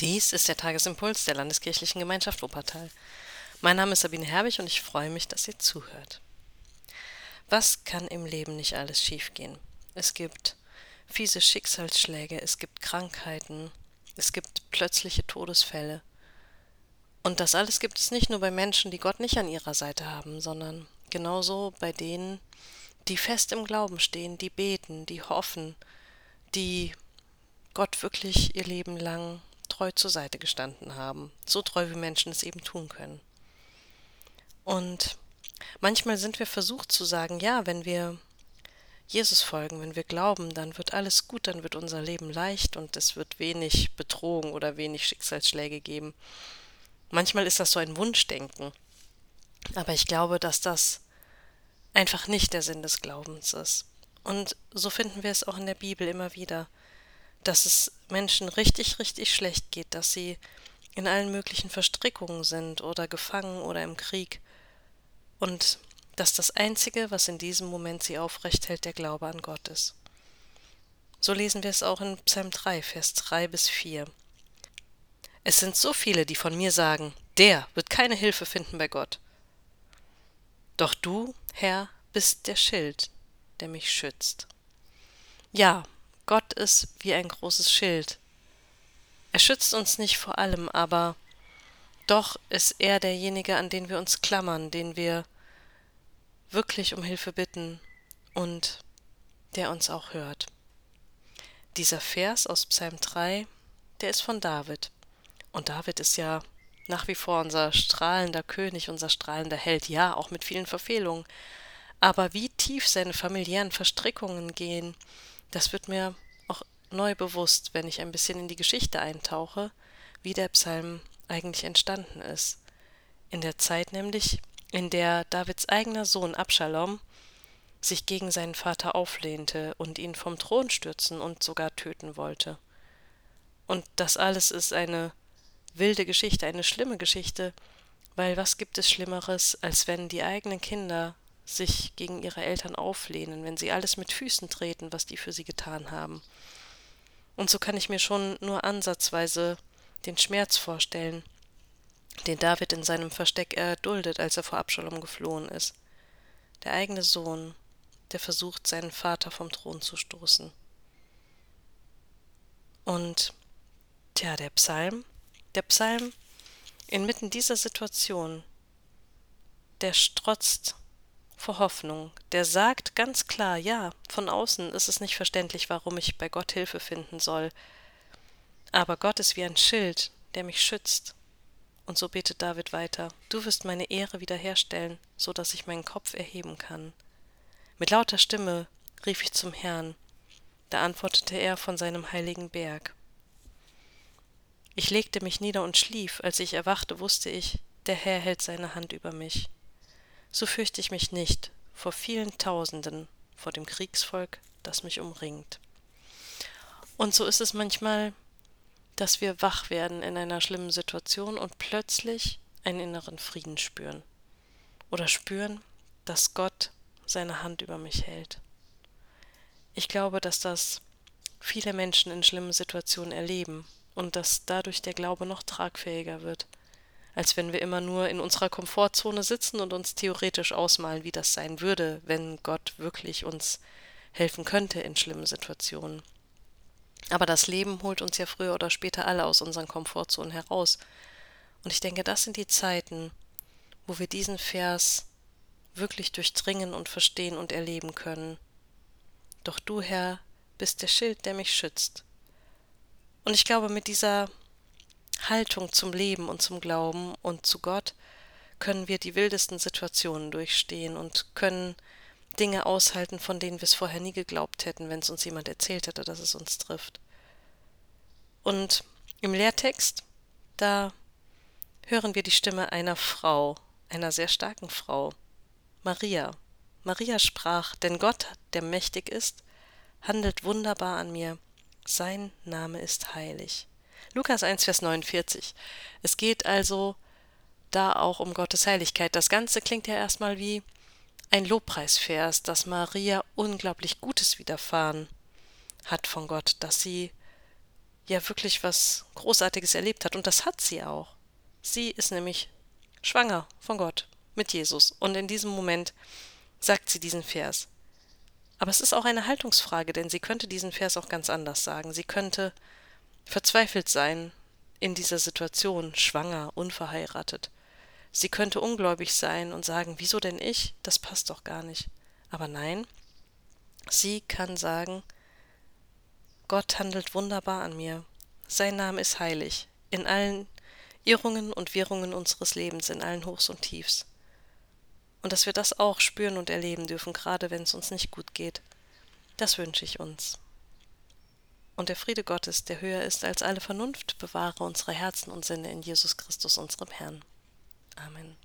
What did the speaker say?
Dies ist der Tagesimpuls der Landeskirchlichen Gemeinschaft Wuppertal. Mein Name ist Sabine Herbig und ich freue mich, dass ihr zuhört. Was kann im Leben nicht alles schiefgehen? Es gibt fiese Schicksalsschläge, es gibt Krankheiten, es gibt plötzliche Todesfälle. Und das alles gibt es nicht nur bei Menschen, die Gott nicht an ihrer Seite haben, sondern genauso bei denen, die fest im Glauben stehen, die beten, die hoffen, die Gott wirklich ihr Leben lang treu zur Seite gestanden haben, so treu wie Menschen es eben tun können. Und manchmal sind wir versucht zu sagen, ja, wenn wir Jesus folgen, wenn wir glauben, dann wird alles gut, dann wird unser Leben leicht und es wird wenig Bedrohung oder wenig Schicksalsschläge geben. Manchmal ist das so ein Wunschdenken, aber ich glaube, dass das einfach nicht der Sinn des Glaubens ist. Und so finden wir es auch in der Bibel immer wieder dass es Menschen richtig, richtig schlecht geht, dass sie in allen möglichen Verstrickungen sind oder gefangen oder im Krieg und dass das Einzige, was in diesem Moment sie aufrecht hält, der Glaube an Gott ist. So lesen wir es auch in Psalm 3, Vers 3 bis 4. Es sind so viele, die von mir sagen, der wird keine Hilfe finden bei Gott. Doch du, Herr, bist der Schild, der mich schützt. Ja, Gott ist wie ein großes Schild. Er schützt uns nicht vor allem, aber doch ist er derjenige, an den wir uns klammern, den wir wirklich um Hilfe bitten und der uns auch hört. Dieser Vers aus Psalm 3, der ist von David. Und David ist ja nach wie vor unser strahlender König, unser strahlender Held, ja, auch mit vielen Verfehlungen. Aber wie tief seine familiären Verstrickungen gehen, das wird mir auch neu bewusst, wenn ich ein bisschen in die Geschichte eintauche, wie der Psalm eigentlich entstanden ist. In der Zeit nämlich, in der Davids eigener Sohn Abschalom sich gegen seinen Vater auflehnte und ihn vom Thron stürzen und sogar töten wollte. Und das alles ist eine wilde Geschichte, eine schlimme Geschichte, weil was gibt es Schlimmeres, als wenn die eigenen Kinder sich gegen ihre Eltern auflehnen, wenn sie alles mit Füßen treten, was die für sie getan haben. Und so kann ich mir schon nur ansatzweise den Schmerz vorstellen, den David in seinem Versteck erduldet, als er vor Abschalom geflohen ist. Der eigene Sohn, der versucht, seinen Vater vom Thron zu stoßen. Und tja, der Psalm, der Psalm inmitten dieser Situation, der strotzt vor Hoffnung. Der sagt ganz klar, ja, von außen ist es nicht verständlich, warum ich bei Gott Hilfe finden soll. Aber Gott ist wie ein Schild, der mich schützt. Und so betet David weiter, du wirst meine Ehre wiederherstellen, so dass ich meinen Kopf erheben kann. Mit lauter Stimme rief ich zum Herrn, da antwortete er von seinem heiligen Berg. Ich legte mich nieder und schlief, als ich erwachte, wusste ich, der Herr hält seine Hand über mich so fürchte ich mich nicht vor vielen Tausenden, vor dem Kriegsvolk, das mich umringt. Und so ist es manchmal, dass wir wach werden in einer schlimmen Situation und plötzlich einen inneren Frieden spüren. Oder spüren, dass Gott seine Hand über mich hält. Ich glaube, dass das viele Menschen in schlimmen Situationen erleben und dass dadurch der Glaube noch tragfähiger wird als wenn wir immer nur in unserer Komfortzone sitzen und uns theoretisch ausmalen, wie das sein würde, wenn Gott wirklich uns helfen könnte in schlimmen Situationen. Aber das Leben holt uns ja früher oder später alle aus unseren Komfortzonen heraus. Und ich denke, das sind die Zeiten, wo wir diesen Vers wirklich durchdringen und verstehen und erleben können. Doch du, Herr, bist der Schild, der mich schützt. Und ich glaube, mit dieser Haltung zum Leben und zum Glauben und zu Gott können wir die wildesten Situationen durchstehen und können Dinge aushalten, von denen wir es vorher nie geglaubt hätten, wenn es uns jemand erzählt hätte, dass es uns trifft. Und im Lehrtext, da hören wir die Stimme einer Frau, einer sehr starken Frau, Maria. Maria sprach, denn Gott, der mächtig ist, handelt wunderbar an mir, sein Name ist heilig. Lukas 1, Vers 49. Es geht also da auch um Gottes Heiligkeit. Das Ganze klingt ja erstmal wie ein Lobpreisvers, dass Maria unglaublich Gutes widerfahren hat von Gott, dass sie ja wirklich was Großartiges erlebt hat. Und das hat sie auch. Sie ist nämlich schwanger von Gott mit Jesus. Und in diesem Moment sagt sie diesen Vers. Aber es ist auch eine Haltungsfrage, denn sie könnte diesen Vers auch ganz anders sagen. Sie könnte verzweifelt sein in dieser Situation, schwanger, unverheiratet. Sie könnte ungläubig sein und sagen, wieso denn ich? Das passt doch gar nicht. Aber nein, sie kann sagen, Gott handelt wunderbar an mir. Sein Name ist heilig, in allen Irrungen und Wirrungen unseres Lebens, in allen Hochs und Tiefs. Und dass wir das auch spüren und erleben dürfen, gerade wenn es uns nicht gut geht, das wünsche ich uns. Und der Friede Gottes, der höher ist als alle Vernunft, bewahre unsere Herzen und Sinne in Jesus Christus, unserem Herrn. Amen.